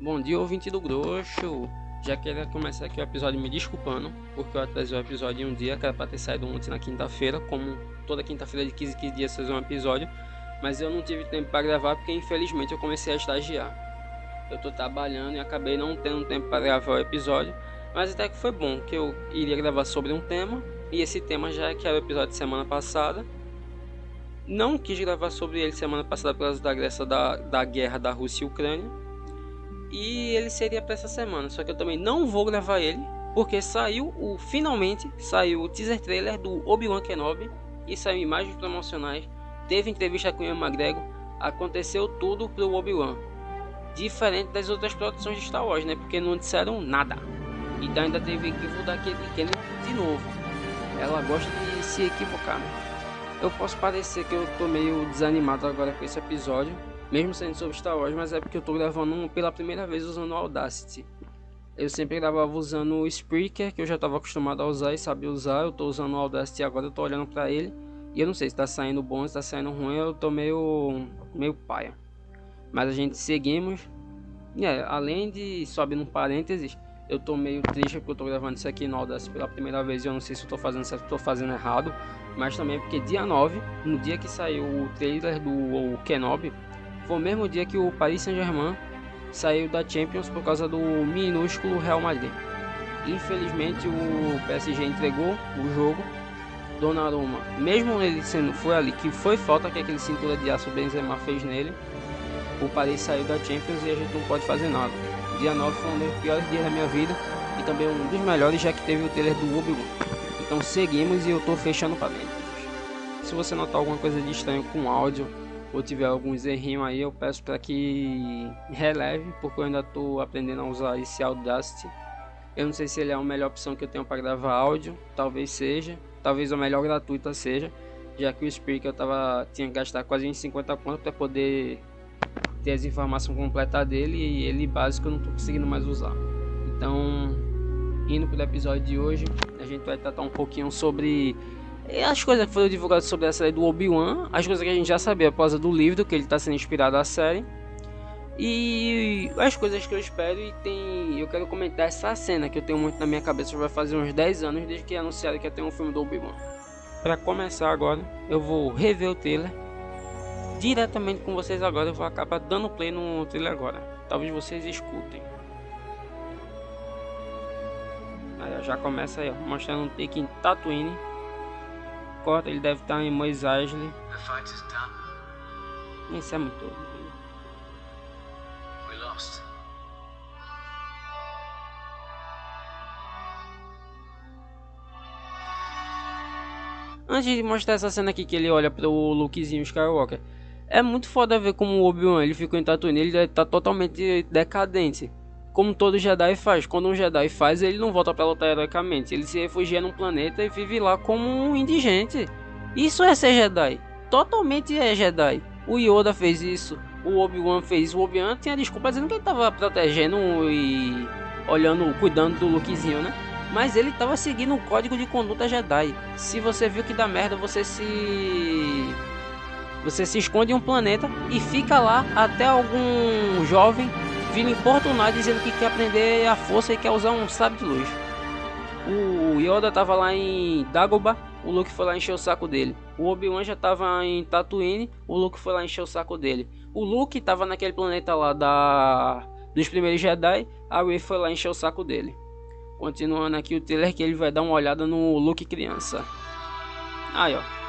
Bom dia, ouvinte do Grosso. Já queria começar aqui o episódio me desculpando, porque eu atrasei o episódio em um dia, que era pra ter saído ontem na quinta-feira, como toda quinta-feira de 15 15 dias fazer um episódio, mas eu não tive tempo para gravar porque infelizmente eu comecei a estagiar. Eu tô trabalhando e acabei não tendo tempo para gravar o episódio, mas até que foi bom, que eu iria gravar sobre um tema, e esse tema já é que era o episódio de semana passada. Não quis gravar sobre ele semana passada por causa da, da, da guerra da Rússia e Ucrânia e ele seria para essa semana. Só que eu também não vou gravar ele, porque saiu o finalmente saiu o teaser trailer do Obi-Wan Kenobi e saiu imagens promocionais. Teve entrevista com o Ian McGregor, aconteceu tudo pro Obi-Wan. Diferente das outras produções de Star Wars, né? Porque não disseram nada. Então ainda teve equívoco daquele Kennedy de novo. Ela gosta de se equivocar. Né? Eu posso parecer que eu tô meio desanimado agora com esse episódio, mesmo sendo sobre Star Wars, mas é porque eu tô gravando pela primeira vez usando o Audacity. Eu sempre gravava usando o Spreaker, que eu já estava acostumado a usar e sabia usar. Eu tô usando o Audacity agora, eu tô olhando para ele. E eu não sei se tá saindo bom, se tá saindo ruim, eu tô meio, meio paia. Mas a gente seguimos. É, além de, sobe no parênteses, eu tô meio triste porque eu tô gravando isso aqui no Audacity pela primeira vez e eu não sei se eu tô fazendo certo, tô fazendo errado. Mas também porque dia 9, no dia que saiu o trailer do Kenobi, foi o mesmo dia que o Paris Saint-Germain saiu da Champions por causa do minúsculo Real Madrid. Infelizmente o PSG entregou o jogo. Donnarumma, mesmo ele sendo foi ali que foi falta que aquele cintura de aço Benzema fez nele. O Paris saiu da Champions e a gente não pode fazer nada. Dia 9 foi um dos piores dias da minha vida e também um dos melhores já que teve o trailer do Obi-Wan. Então seguimos e eu tô fechando para dentro. Se você notar alguma coisa de estranho com áudio, ou tiver alguns errinhos aí, eu peço para que releve, porque eu ainda estou aprendendo a usar esse Audacity. Eu não sei se ele é a melhor opção que eu tenho para gravar áudio, talvez seja, talvez a melhor gratuita seja, já que o Spreaker eu tava, tinha que gastar quase 50 conto para poder ter as informações completas dele e ele básico eu não estou conseguindo mais usar. Então, indo para o episódio de hoje, a gente vai tratar um pouquinho sobre as coisas que foram divulgadas sobre a série do Obi-Wan, as coisas que a gente já sabia por causa do livro, que ele está sendo inspirado na série. E as coisas que eu espero e tem. Eu quero comentar essa cena que eu tenho muito na minha cabeça. Vai fazer uns 10 anos desde que anunciaram que ia ter um filme do Obi-Wan. Para começar agora, eu vou rever o trailer diretamente com vocês agora. Eu vou acabar dando play no trailer agora. Talvez vocês escutem. Aí, já começa aí, ó, mostrando um take em Tatooine corta, ele deve estar em Mois Eisley. Isso é muito. We lost. Antes de mostrar essa cena aqui que ele olha para o Lukezinho Skywalker, é muito foda ver como o Obi-Wan ele ficou em Tatooine, ele tá totalmente decadente como todo Jedi faz. Quando um Jedi faz, ele não volta para lutar heroicamente. Ele se refugia num planeta e vive lá como um indigente. Isso é ser Jedi. Totalmente é Jedi. O Yoda fez isso. O Obi-Wan fez. O Obi-Wan tinha desculpa dizendo que ele tava protegendo e olhando, cuidando do Lukezinho, né? Mas ele tava seguindo um código de conduta Jedi. Se você viu que dá merda, você se você se esconde em um planeta e fica lá até algum jovem vir importunar dizendo que quer aprender a força e quer usar um sábio de luz. O Yoda tava lá em Dagobah, o Luke foi lá encher o saco dele. O Obi-Wan já tava em Tatooine, o Luke foi lá encher o saco dele. O Luke tava naquele planeta lá da dos primeiros Jedi, a Rey foi lá encher o saco dele. Continuando aqui o trailer que ele vai dar uma olhada no Luke criança. Aí, ó.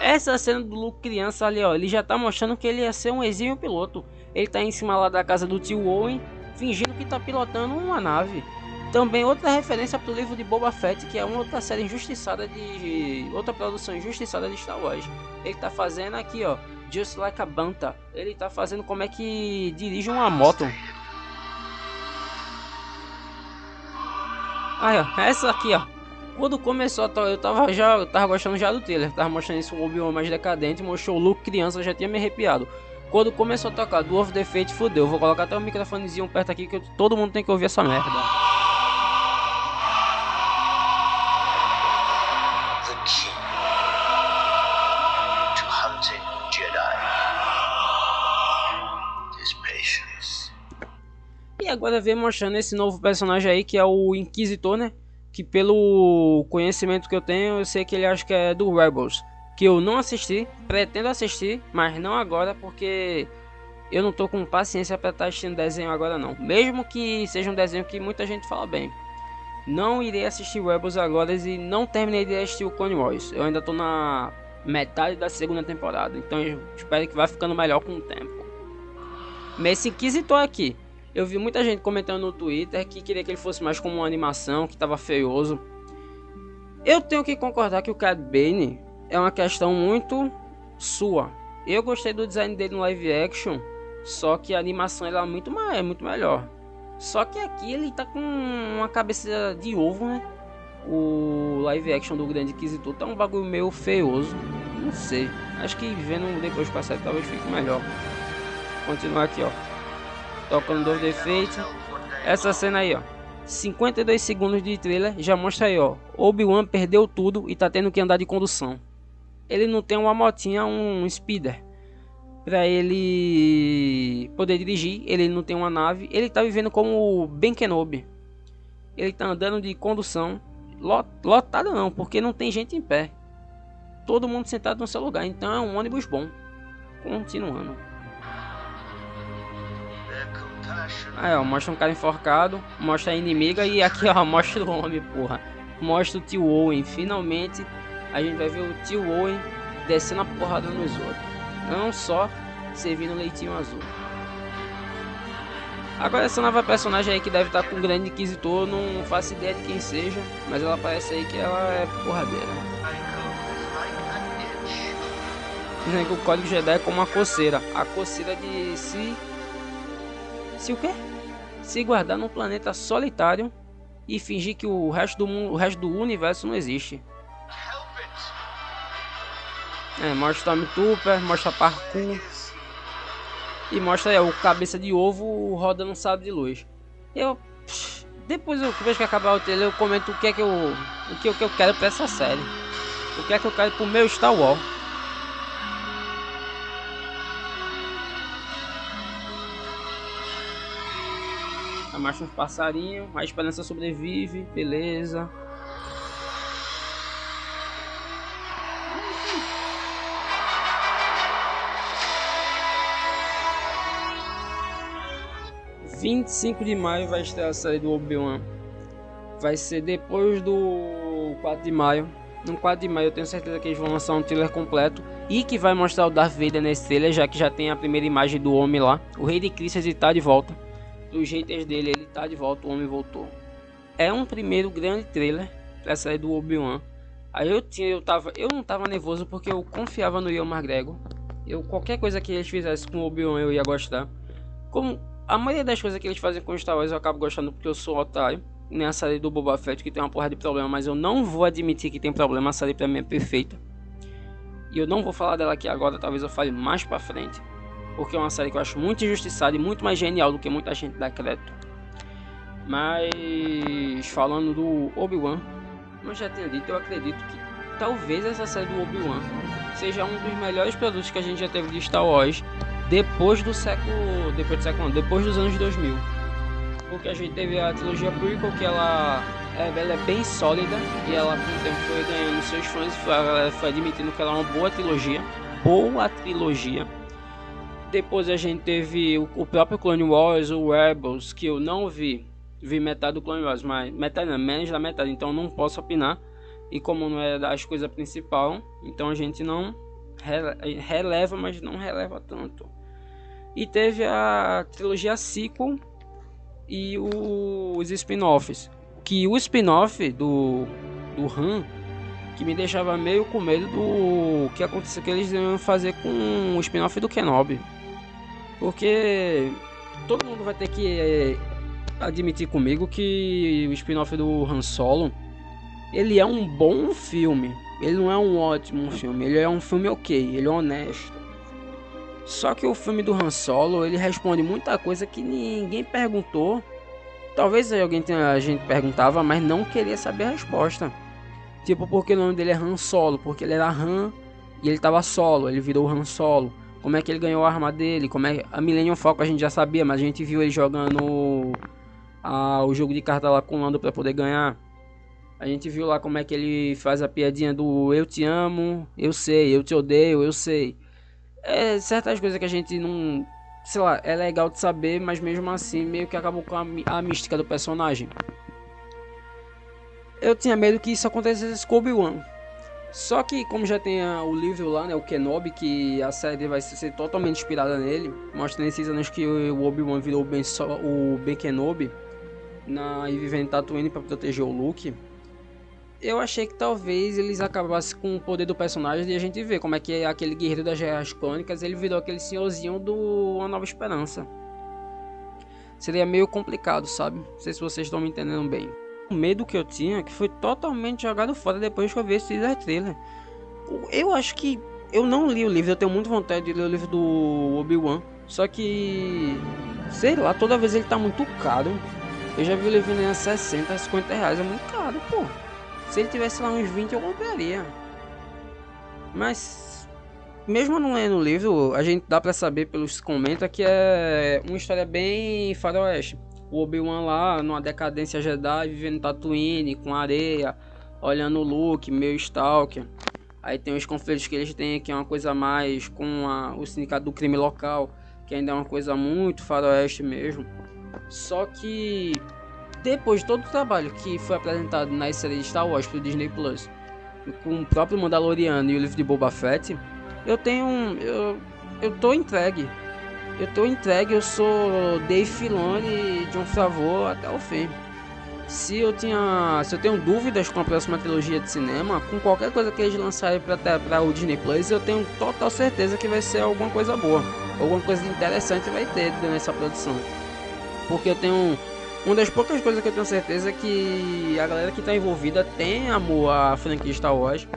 Essa cena do Luke criança ali, ó, ele já tá mostrando que ele ia ser um exímio piloto. Ele tá em cima lá da casa do tio Owen, fingindo que tá pilotando uma nave. Também outra referência pro livro de Boba Fett, que é uma outra série injustiçada de outra produção injustiçada de Star Wars. Ele tá fazendo aqui, ó, Just Like a Banta. Ele tá fazendo como é que dirige uma moto. Aí, ó, essa aqui, ó. Quando começou, eu tava já, eu tava gostando já do trailer, tava mostrando isso um Obi-Wan mais decadente, mostrou o Luke criança, já tinha me arrepiado. Quando começou a tocar do of the Fate, fudeu. Vou colocar até o microfonezinho perto aqui que todo mundo tem que ouvir essa merda. E agora vem mostrando esse novo personagem aí que é o Inquisitor, né? Que pelo conhecimento que eu tenho, eu sei que ele acha que é do Rebels. Que eu não assisti, pretendo assistir, mas não agora porque eu não tô com paciência para estar tá assistindo desenho agora não. Mesmo que seja um desenho que muita gente fala bem. Não irei assistir Rebels agora e não terminei de assistir o Clone Wars. Eu ainda tô na metade da segunda temporada, então espero que vá ficando melhor com o tempo. Mas Inquisitor aqui, eu vi muita gente comentando no Twitter que queria que ele fosse mais como uma animação, que tava feioso. Eu tenho que concordar que o Cad Bane é uma questão muito sua. Eu gostei do design dele no live action, só que a animação é muito, é muito melhor. Só que aqui ele tá com uma cabeça de ovo, né? O live action do Grande Inquisitor tá um bagulho meio feioso. Não sei. Acho que vendo depois série talvez fique melhor. Continuar aqui, ó. Tocando dois defeitos. Essa cena aí, ó. 52 segundos de trailer já mostra aí, ó. Obi-Wan perdeu tudo e tá tendo que andar de condução. Ele não tem uma motinha, um speeder para ele poder dirigir. Ele não tem uma nave. Ele tá vivendo como Ben Kenobi. Ele tá andando de condução lotado não, porque não tem gente em pé. Todo mundo sentado no seu lugar. Então é um ônibus bom. Continuando. Aí ó, mostra um cara enforcado, mostra a inimiga e aqui ó, mostra o homem, porra. Mostra o tio Owen. Finalmente a gente vai ver o tio Owen descendo a porrada nos outros não só servindo leitinho azul. Agora essa nova personagem aí que deve estar com o grande inquisitor, não faço ideia de quem seja, mas ela parece aí que ela é porradeira. Dizem que o código Jedi é como uma coceira. A coceira de se. Se o quê? Se guardar num planeta solitário e fingir que o resto do mundo, o resto do universo não existe. É, mostra o Stormtrooper, mostra parkour. E mostra é, o cabeça de ovo rodando um sábio de luz. Eu. Depois eu vejo que acabar o trailer, eu comento o que é que eu. O que, o que eu quero pra essa série. O que é que eu quero pro meu Star Wars. A marcha uns passarinhos, a esperança sobrevive, beleza. 25 de maio vai estrear a série do Obi-Wan. Vai ser depois do 4 de maio. No 4 de maio eu tenho certeza que eles vão lançar um trailer completo e que vai mostrar o Darth Vader nesse trailer, já que já tem a primeira imagem do homem lá. O Rei de Crisias está de volta. Dos haters dele, ele está de volta, o homem voltou. É um primeiro grande trailer para sair do Obi-Wan. Aí eu tinha, eu tava, eu não tava nervoso porque eu confiava no Ian McGregor. Eu qualquer coisa que eles fizessem com o Obi-Wan eu ia gostar. Como a maioria das coisas que eles fazem com Star Wars eu acabo gostando porque eu sou otário. Nem a série do Boba Fett que tem uma porra de problema, mas eu não vou admitir que tem problema. A série pra mim é perfeita. E eu não vou falar dela aqui agora, talvez eu fale mais pra frente. Porque é uma série que eu acho muito injustiçada e muito mais genial do que muita gente dá crédito. Mas falando do Obi-Wan, como eu já tinha dito, eu acredito que talvez essa série do Obi-Wan seja um dos melhores produtos que a gente já teve de Star Wars depois do século, depois do século, depois dos anos 2000. Porque a gente teve a trilogia prequel que ela, ela é bem sólida e ela com o tempo foi ganhando seus fãs, foi, foi admitindo que ela é uma boa trilogia, boa trilogia. Depois a gente teve o, o próprio Clone Wars, o Rebels, que eu não vi, vi metade do Clone Wars, mas metade não, menos da metade, então não posso opinar. E como não é das coisas principal, então a gente não releva, mas não releva tanto. E teve a trilogia sequel e os spin-offs. Que o spin-off do, do Han, que me deixava meio com medo do que aconteceu que eles iam fazer com o spin-off do Kenobi. Porque todo mundo vai ter que é, admitir comigo que o spin-off do Han Solo ele é um bom filme. Ele não é um ótimo filme, ele é um filme ok, ele é honesto. Só que o filme do Han Solo, ele responde muita coisa que ninguém perguntou. Talvez alguém tenha, a gente perguntava, mas não queria saber a resposta. Tipo, porque o nome dele é Han Solo? Porque ele era Han e ele tava solo, ele virou Han Solo. Como é que ele ganhou a arma dele, como é a Millennium Falcon a gente já sabia, mas a gente viu ele jogando a, o jogo de carta lá com o Lando para poder ganhar. A gente viu lá como é que ele faz a piadinha do eu te amo, eu sei, eu te odeio, eu sei. É certas coisas que a gente não, sei lá, é legal de saber, mas mesmo assim meio que acabou com a, a mística do personagem. Eu tinha medo que isso acontecesse com Obi-Wan. Só que como já tem o livro lá, né, o Kenobi, que a série vai ser totalmente inspirada nele, mostra nesses anos que o Obi-Wan virou Ben, o ben Kenobi na, e vivendo em Tatooine para proteger o Luke. Eu achei que talvez eles acabassem com o poder do personagem e a gente vê como é que é aquele guerreiro das Guerras Clônicas, ele virou aquele senhorzinho do Uma Nova Esperança. Seria meio complicado, sabe? Não sei se vocês estão me entendendo bem o medo que eu tinha que foi totalmente jogado fora depois que eu vi esse teaser trailer. Eu acho que eu não li o livro, eu tenho muita vontade de ler o livro do Obi-Wan. Só que, sei lá, toda vez ele tá muito caro. Eu já vi o livro em 60, 50 reais, é muito caro, pô. Se ele tivesse lá uns 20 eu compraria. Mas, mesmo não lendo o livro, a gente dá pra saber pelos comentários que é uma história bem faroeste o Obi-Wan lá numa decadência Jedi, vivendo Tatooine, com areia, olhando o Luke, meio Stalker. Aí tem os conflitos que eles têm, que é uma coisa mais com a, o sindicato do crime local, que ainda é uma coisa muito faroeste mesmo. Só que depois de todo o trabalho que foi apresentado na série de Star Wars pro Disney Plus, com o próprio Mandaloriano e o livro de Boba Fett, eu tenho eu eu tô entregue eu tô entregue, eu sou Dave Filoni de um favor até o fim. Se eu tinha, se eu tenho dúvidas com a próxima trilogia de cinema, com qualquer coisa que eles lançarem para o Disney Plus, eu tenho total certeza que vai ser alguma coisa boa, alguma coisa interessante vai ter nessa produção. Porque eu tenho uma das poucas coisas que eu tenho certeza é que a galera que está envolvida tem amor à franquia Star Wars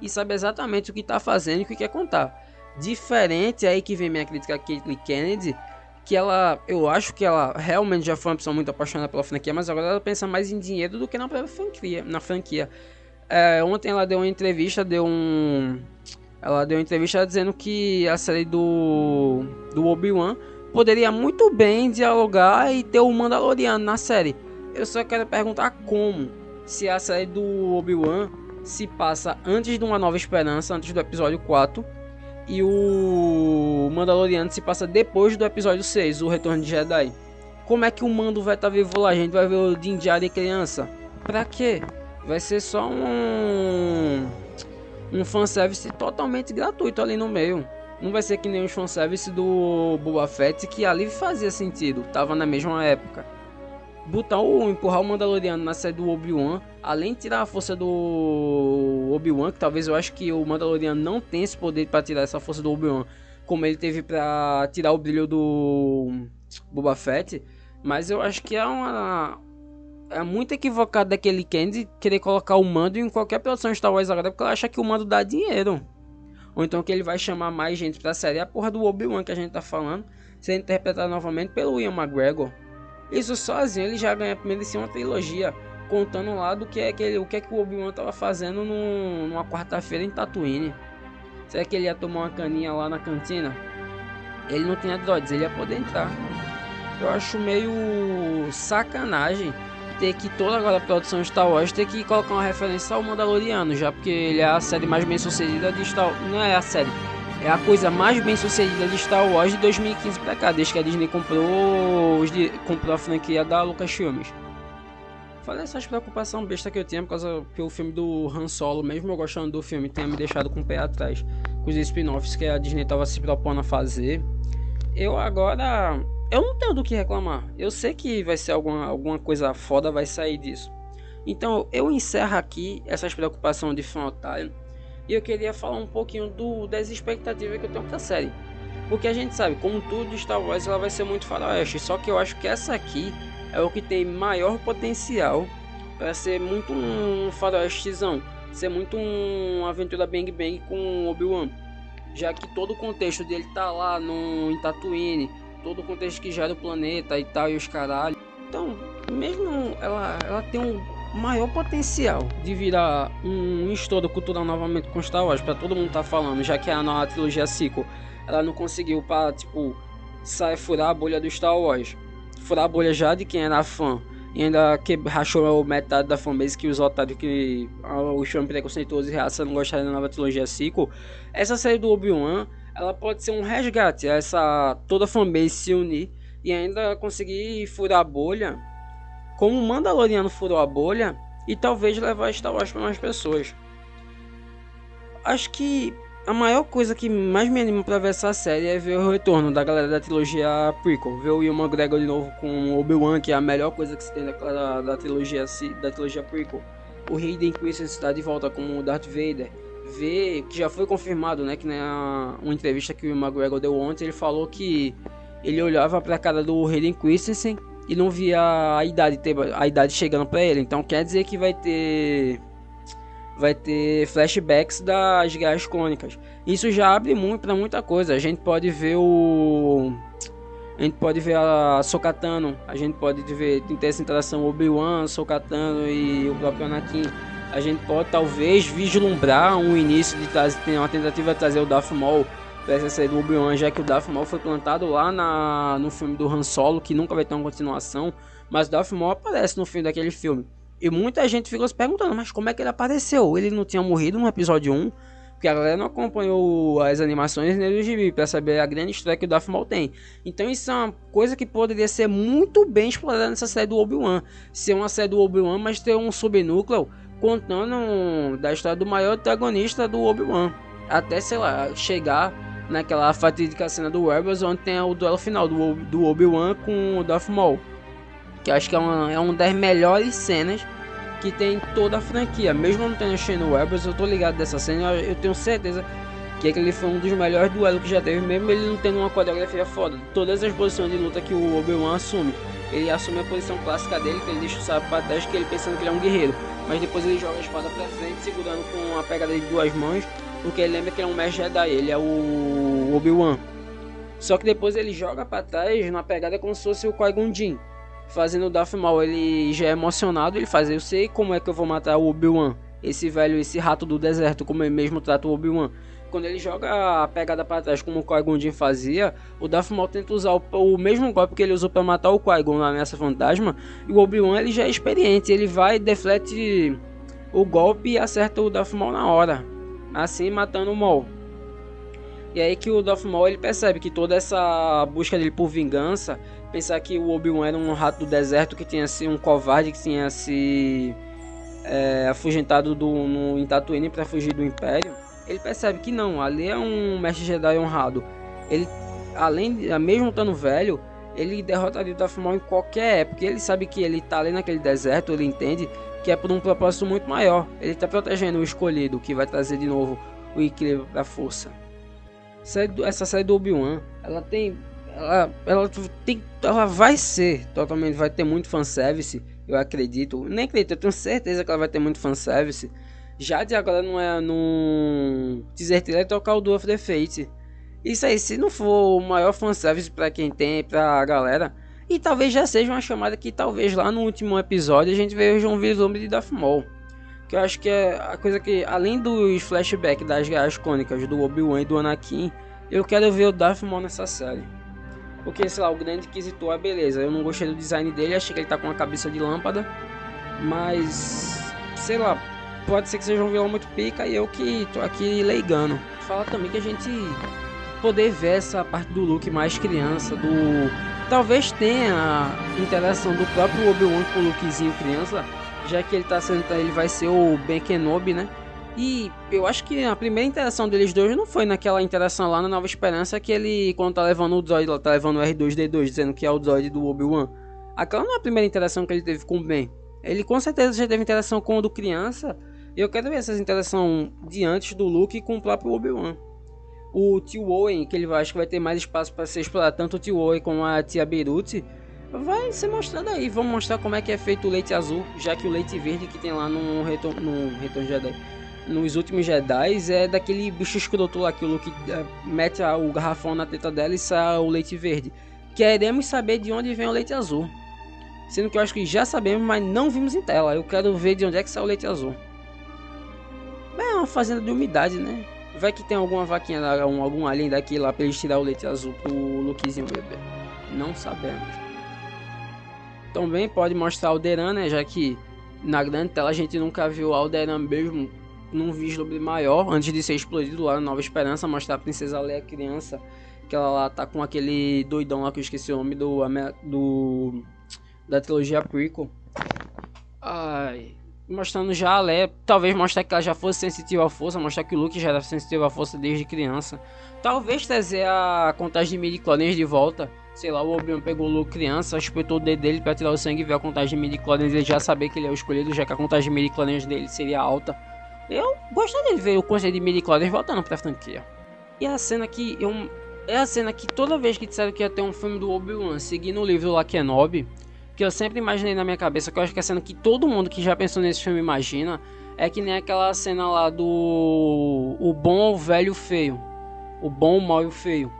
e sabe exatamente o que está fazendo e o que quer contar. Diferente aí que vem minha crítica a Caitlyn Kennedy, que ela, eu acho que ela realmente já foi uma pessoa muito apaixonada pela franquia, mas agora ela pensa mais em dinheiro do que na própria franquia. Na franquia. É, ontem ela deu uma entrevista, deu um, ela deu uma entrevista dizendo que a série do do Obi-Wan poderia muito bem dialogar e ter o Mandaloriano na série. Eu só quero perguntar como se a série do Obi-Wan se passa antes de uma Nova Esperança, antes do episódio 4 e o Mandaloriano se passa depois do episódio 6, o Retorno de Jedi. Como é que o Mando vai estar tá vivo lá? A gente vai ver o Din Djarin criança. Pra quê? Vai ser só um um fanservice totalmente gratuito ali no meio. Não vai ser que nem os fanservice do Boba Fett que ali fazia sentido, tava na mesma época botar o empurrar o Mandaloriano na série do Obi-Wan, além de tirar a força do Obi-Wan, que talvez eu acho que o Mandaloriano não tem esse poder para tirar essa força do Obi-Wan, como ele teve para tirar o brilho do Boba Fett, mas eu acho que é uma é muito equivocado daquele Candy querer colocar o mando em qualquer produção Star Wars agora, porque ela acha que o mando dá dinheiro. Ou então que ele vai chamar mais gente pra série. É a porra do Obi-Wan que a gente tá falando, ser interpretado novamente pelo Ian McGregor. Isso sozinho ele já ganha merecia uma trilogia contando lá do que é que ele, o que é que o Obi-Wan tava fazendo numa quarta-feira em Tatooine. Será que ele ia tomar uma caninha lá na cantina? Ele não tinha droids, ele ia poder entrar. Eu acho meio sacanagem ter que toda agora a produção Star Wars ter que colocar uma referência ao Mandaloriano, já porque ele é a série mais bem sucedida de Star. Não é a série, é a coisa mais bem sucedida de Star Wars de 2015 pra cá, desde que a Disney comprou, comprou a franquia da Lucasfilmes. Falei essas preocupação besta que eu tinha por causa que o filme do Han Solo, mesmo eu gostando do filme, tenha me deixado com o pé atrás com os spin-offs que a Disney tava se propondo a fazer. Eu agora. Eu não tenho do que reclamar. Eu sei que vai ser alguma, alguma coisa foda, vai sair disso. Então eu encerro aqui essas preocupações de fã otário e eu queria falar um pouquinho do, das expectativas que eu tenho pra série. Porque a gente sabe, como tudo de Star Wars, ela vai ser muito faroeste. Só que eu acho que essa aqui é o que tem maior potencial para ser muito um faroestezão. Ser muito um aventura Bang Bang com Obi-Wan. Já que todo o contexto dele tá lá no, em Tatooine. Todo o contexto que gera o planeta e tal, e os caralho. Então, mesmo ela, ela tem um maior potencial de virar um estouro cultural novamente com Star Wars, para todo mundo tá falando, já que a nova trilogia sequel ela não conseguiu para tipo sair furar a bolha do Star Wars. Furar a bolha já de quem era fã e ainda que rachou metade da fanbase que os otários que o chão preconceituoso e raça não gostaram da nova trilogia sequel. Essa série do Obi-Wan, ela pode ser um resgate a essa toda a fanbase se unir e ainda conseguir furar a bolha, como o Mandaloriano furou a bolha e talvez levar Star Wars para mais pessoas. Acho que a maior coisa que mais me anima pra ver essa série é ver o retorno da galera da trilogia prequel. Ver o Ian McGregor de novo com Obi-Wan, que é a melhor coisa que se tem da, da, trilogia, da trilogia prequel. O Hayden Christensen está de volta como Darth Vader. Ver, que já foi confirmado, né, que na uma entrevista que o Ian McGregor deu ontem, ele falou que ele olhava pra cara do Hayden Christensen e não via a idade, a idade chegando pra ele. Então quer dizer que vai ter vai ter flashbacks das guerras cônicas. Isso já abre muito para muita coisa. A gente pode ver o a gente pode ver a Sokatano, a gente pode ver ter essa interação Obi-Wan, Sokatano e o próprio Anakin. A gente pode talvez vislumbrar um início de trazer uma tentativa de trazer o Darth Maul série do Obi-Wan, já que o Darth Maul foi plantado lá na, no filme do Han Solo, que nunca vai ter uma continuação, mas o Darth Maul aparece no fim daquele filme. E muita gente ficou se perguntando, mas como é que ele apareceu? Ele não tinha morrido no episódio 1? Porque a galera não acompanhou as animações nem do gibi para saber a grande história que o Darth Maul tem. Então isso é uma coisa que poderia ser muito bem explorada nessa série do Obi-Wan. Ser uma série do Obi-Wan, mas ter um subnúcleo contando da história do maior antagonista do Obi-Wan. Até, sei lá, chegar naquela fatídica cena do Rebels, onde tem o duelo final do, do Obi-Wan com o Darth Maul que acho que é uma, é uma das melhores cenas que tem toda a franquia. Mesmo não tendo Shane Webbers, eu tô ligado dessa cena, eu, tenho certeza que aquele foi um dos melhores duelos que já teve, mesmo ele não tendo uma coreografia foda. Todas as posições de luta que o Obi-Wan assume, ele assume a posição clássica dele, que ele deixa o sabre para trás, que ele pensando que ele é um guerreiro. Mas depois ele joga a espada para frente, segurando com a pegada de duas mãos, porque ele lembra que ele é um mestre Jedi, ele é o Obi-Wan. Só que depois ele joga para trás numa pegada como se fosse o Qui-Gon Jinn fazendo o Darth Maul, ele já é emocionado, ele faz, eu sei como é que eu vou matar o Obi-Wan, esse velho, esse rato do deserto, como ele mesmo trata o Obi-Wan. Quando ele joga a pegada para trás, como o Qui-Gon fazia, o Darth Maul tenta usar o, o mesmo golpe que ele usou para matar o Qui-Gon na ameaça fantasma, e o Obi-Wan ele já é experiente, ele vai, deflete o golpe e acerta o Darth Maul na hora, assim matando o Maul. E aí que o Darth Maul ele percebe que toda essa busca dele por vingança pensar que o Obi-Wan era um rato do deserto que tinha sido um covarde que tinha se é, afugentado do, no, em Tatooine para fugir do Império, ele percebe que não, ali é um mestre Jedi honrado. Ele, além mesmo estando velho, ele derrotaria o Darth Maul em qualquer época. Ele sabe que ele está ali naquele deserto, ele entende que é por um propósito muito maior. Ele está protegendo o escolhido, que vai trazer de novo o equilíbrio da força. Essa série do Obi-Wan, ela tem ela, ela, tem, ela vai ser totalmente, vai ter muito fanservice, eu acredito. Nem acredito, eu tenho certeza que ela vai ter muito fanservice. Já de agora não é no teaser trailer tocar o Duel of the Fate. Isso aí, se não for o maior fanservice para quem tem, pra galera. E talvez já seja uma chamada que talvez lá no último episódio a gente veja um vislumbre de Darth Maul. Que eu acho que é a coisa que, além dos flashbacks das guerras cônicas do Obi-Wan e do Anakin, eu quero ver o Darth Maul nessa série. Porque, sei lá, o grande inquisitor é beleza. Eu não gostei do design dele, achei que ele tá com uma cabeça de lâmpada. Mas, sei lá, pode ser que seja um vilão muito pica e eu que tô aqui leigando. Fala também que a gente poder ver essa parte do Luke mais criança, do talvez tenha a interação do próprio Obi-Wan com o Lukezinho criança, já que ele tá sendo ele vai ser o Ben Kenobi, né? E eu acho que a primeira interação deles dois não foi naquela interação lá na Nova Esperança que ele, quando tá levando o Droid, tá levando o R2D2, dizendo que é o Droid do Obi-Wan. Aquela não é a primeira interação que ele teve com o Ben. Ele com certeza já teve interação com o do criança. E eu quero ver essas interações de antes do Luke com o próprio Obi-Wan. O Tio Owen, que ele acho que vai ter mais espaço para ser explorado, tanto o Tio Owen como a Tia Beirute, vai ser mostrado aí. Vamos mostrar como é que é feito o leite azul, já que o leite verde que tem lá no Retorno, no Jedi nos últimos Jedi é daquele bicho escroto lá que o Luke é, mete a, o garrafão na teta dela e sai o leite verde. Queremos saber de onde vem o leite azul. Sendo que eu acho que já sabemos, mas não vimos em tela. Eu quero ver de onde é que sai o leite azul. É uma fazenda de umidade, né? Vai que tem alguma vaquinha, algum alien daqui lá pra eles tirar o leite azul pro Lukezinho beber. Não sabemos. Também pode mostrar Alderan, né? Já que na grande tela a gente nunca viu Alderan mesmo num vislumbre maior, antes de ser explodido lá na Nova Esperança, mostrar a Princesa Leia criança, que ela lá tá com aquele doidão lá que eu esqueci o nome do, do da trilogia prequel. Ai, mostrando já a Leia, talvez mostrar que ela já fosse sensitiva à força, mostrar que o Luke já era sensitivo à força desde criança. Talvez trazer a contagem de midi-clones de volta. Sei lá, o Obi-Wan pegou o Luke criança, espetou o dedo dele para tirar o sangue e ver a contagem de midi-clones e já saber que ele é o escolhido, já que a contagem de midi-clones dele seria alta. Eu gostaria de ver o conceito de midi-clones voltando pra franquia. E a cena que eu... É a cena que toda vez que disseram que ia ter um filme do Obi-Wan seguindo o livro lá Kenobi, que eu sempre imaginei na minha cabeça, que eu acho que é a cena que todo mundo que já pensou nesse filme imagina, é que nem aquela cena lá do o bom, o velho o feio. O bom, o mal e o feio.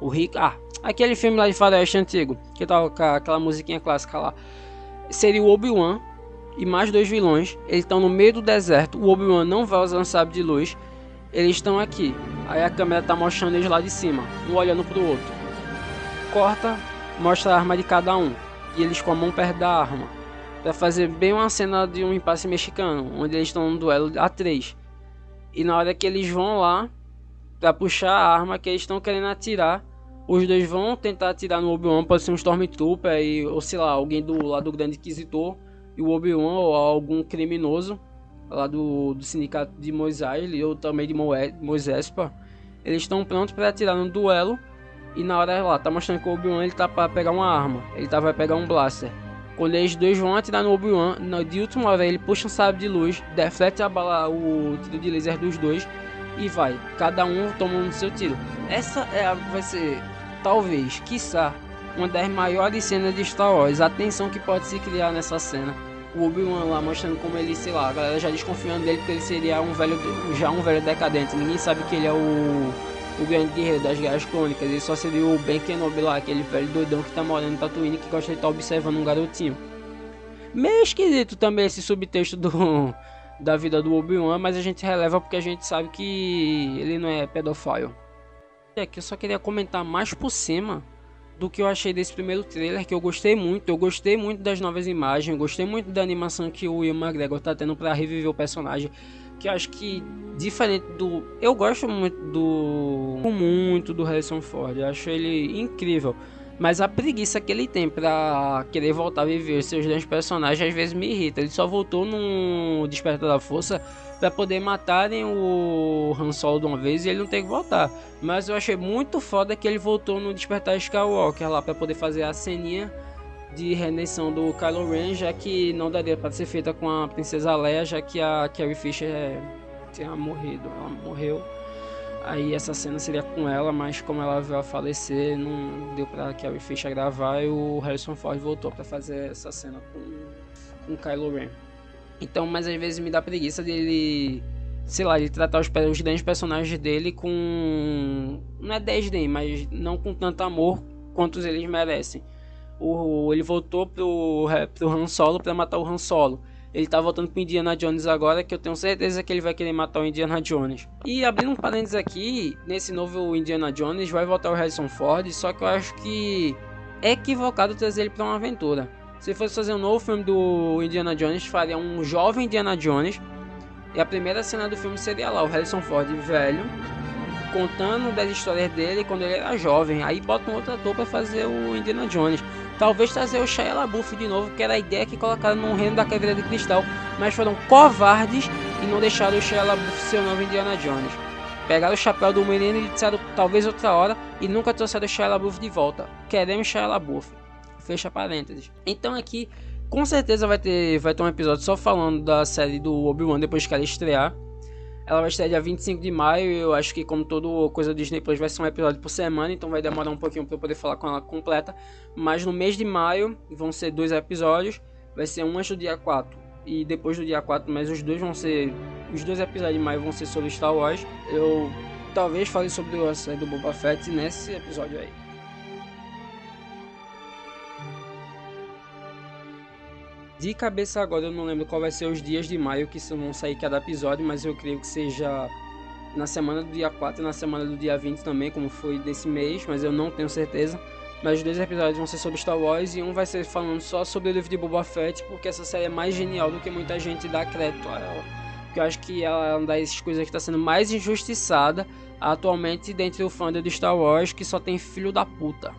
O rico, ah, aquele filme lá de faroeste antigo, que tava com aquela musiquinha clássica lá. Seria o Obi-Wan e mais dois vilões. Eles estão no meio do deserto. O Obi-Wan não vai usar um sábio de luz. Eles estão aqui. Aí a câmera tá mostrando eles lá de cima, um olhando pro outro. Corta, mostra a arma de cada um e eles com a mão perto da arma. Pra fazer bem uma cena de um impasse mexicano, onde eles estão num duelo a três. E na hora que eles vão lá para puxar a arma que eles estão querendo atirar, os dois vão tentar atirar no Obi-Wan, pode ser um Stormtrooper e, ou sei lá, alguém do lado do Grande Inquisitor, e o Obi-Wan ou algum criminoso lá do, do sindicato de Moisés, ou também de Moisés, eles estão prontos para atirar no duelo e na hora lá, tá mostrando que o Obi-Wan ele tá pra pegar uma arma. Ele tá vai pegar um blaster. Quando eles dois vão atirar no Obi-Wan, de última hora ele puxa um sábio de luz, deflete a bala, o tiro de laser dos dois e vai. Cada um tomando seu tiro. Essa é a, vai ser, talvez, quiçá, uma das maiores cenas de Star Wars. A tensão que pode se criar nessa cena. O Obi-Wan lá mostrando como ele, sei lá, a galera já desconfiando dele porque ele seria um velho, já um velho decadente. Ninguém sabe que ele é o o grande guerreiro das guerras crônicas. Ele só seria o Ben Kenobi lá, aquele velho doidão que tá morando em Tatooine que gosta de estar tá observando um garotinho. Meio esquisito também esse subtexto do, da vida do Obi-Wan, mas a gente releva porque a gente sabe que ele não é pedofile. E aqui eu só queria comentar mais por cima do que eu achei desse primeiro trailer, que eu gostei muito. Eu gostei muito das novas imagens, gostei muito da animação que o Ian McGregor tá tendo para reviver o personagem que acho que diferente do eu gosto muito do muito do Harrison Ford, eu acho ele incrível. Mas a preguiça que ele tem pra querer voltar a viver seus dois personagens às vezes me irrita. Ele só voltou no Despertar da Força para poder matarem o Han Solo de uma vez e ele não tem que voltar. Mas eu achei muito foda que ele voltou no Despertar Skywalker lá para poder fazer a ceninha de redenção do Kylo Ren, já que não daria para ser feita com a Princesa Leia, já que a Carrie Fisher é, tinha morrido, ela morreu. Aí essa cena seria com ela, mas como ela veio a falecer, não deu para Carrie Fisher gravar e o Harrison Ford voltou para fazer essa cena com, com Kylo Ren. Então, mas às vezes me dá preguiça dele, sei lá, de tratar os, os grandes personagens dele com. Não é desdém, mas não com tanto amor quanto eles merecem o, ele voltou pro, pro Han Solo para matar o Han Solo. Ele tá voltando pro Indiana Jones agora, que eu tenho certeza que ele vai querer matar o Indiana Jones. E abrindo um parênteses aqui, nesse novo Indiana Jones vai voltar o Harrison Ford, só que eu acho que é equivocado trazer ele para uma aventura. Se fosse fazer um novo filme do Indiana Jones, faria um jovem Indiana Jones. E a primeira cena do filme seria lá, o Harrison Ford velho, contando das histórias dele quando ele era jovem. Aí bota um outro ator para fazer o Indiana Jones. Talvez trazer o Shia LaBeouf de novo, que era a ideia que colocaram no reino da caveira de cristal, mas foram covardes e não deixaram o Shia LaBeouf ser o novo Indiana Jones. Pegaram o chapéu do menino e disseram talvez outra hora e nunca trouxeram o Shia LaBeouf de volta. Queremos Shia LaBeouf. Fecha parênteses. Então aqui, com certeza vai ter, vai ter um episódio só falando da série do Obi-Wan depois que ela estrear. Ela vai estrear dia 25 de maio. Eu acho que, como todo coisa Disney Plus, vai ser um episódio por semana. Então vai demorar um pouquinho para eu poder falar com ela completa. Mas no mês de maio vão ser dois episódios. Vai ser um antes do dia 4 e depois do dia 4. Mas os dois vão ser. Os dois episódios de maio vão ser sobre Star Wars. Eu talvez fale sobre a série do Boba Fett nesse episódio aí. De cabeça agora eu não lembro qual vai ser os dias de maio que vão sair cada episódio, mas eu creio que seja na semana do dia 4 e na semana do dia 20 também, como foi desse mês, mas eu não tenho certeza. Mas os dois episódios vão ser sobre Star Wars e um vai ser falando só sobre o livro de Boba Fett, porque essa série é mais genial do que muita gente dá crédito a ela. Porque eu acho que ela é uma das coisas que está sendo mais injustiçada atualmente dentro do fã de Star Wars, que só tem filho da puta.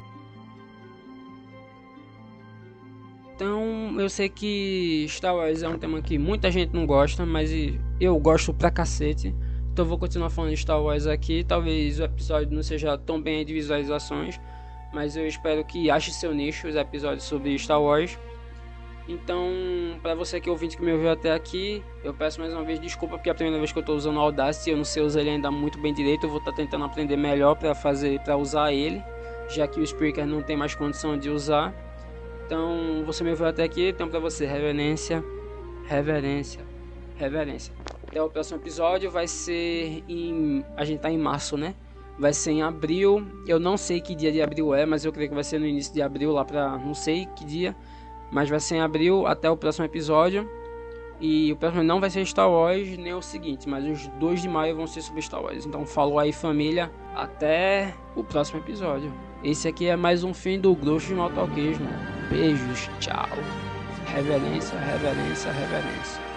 Então, eu sei que Star Wars é um tema que muita gente não gosta, mas eu gosto pra cacete. Então, vou continuar falando de Star Wars aqui. Talvez o episódio não seja tão bem de visualizações, mas eu espero que ache seu nicho os episódios sobre Star Wars. Então, para você que é ouvinte que me ouviu até aqui, eu peço mais uma vez desculpa porque é a primeira vez que eu estou usando o Audacity, eu não sei usar ele ainda muito bem direito, eu vou estar tá tentando aprender melhor para fazer para usar ele, já que o Spreaker não tem mais condição de usar. Então, você me ouviu até aqui, então para você reverência, reverência, reverência. Até o próximo episódio vai ser em a gente tá em março, né? vai ser em abril. Eu não sei que dia de abril é, mas eu creio que vai ser no início de abril, lá pra não sei que dia. Mas vai ser em abril até o próximo episódio. E o próximo não vai ser Star Wars, nem o seguinte, mas os dois de maio vão ser sobre Star Wars. Então falou aí família, até o próximo episódio. Esse aqui é mais um fim do Grosso de Maltalquismo. Beijos, tchau. Reverência, reverência, reverência.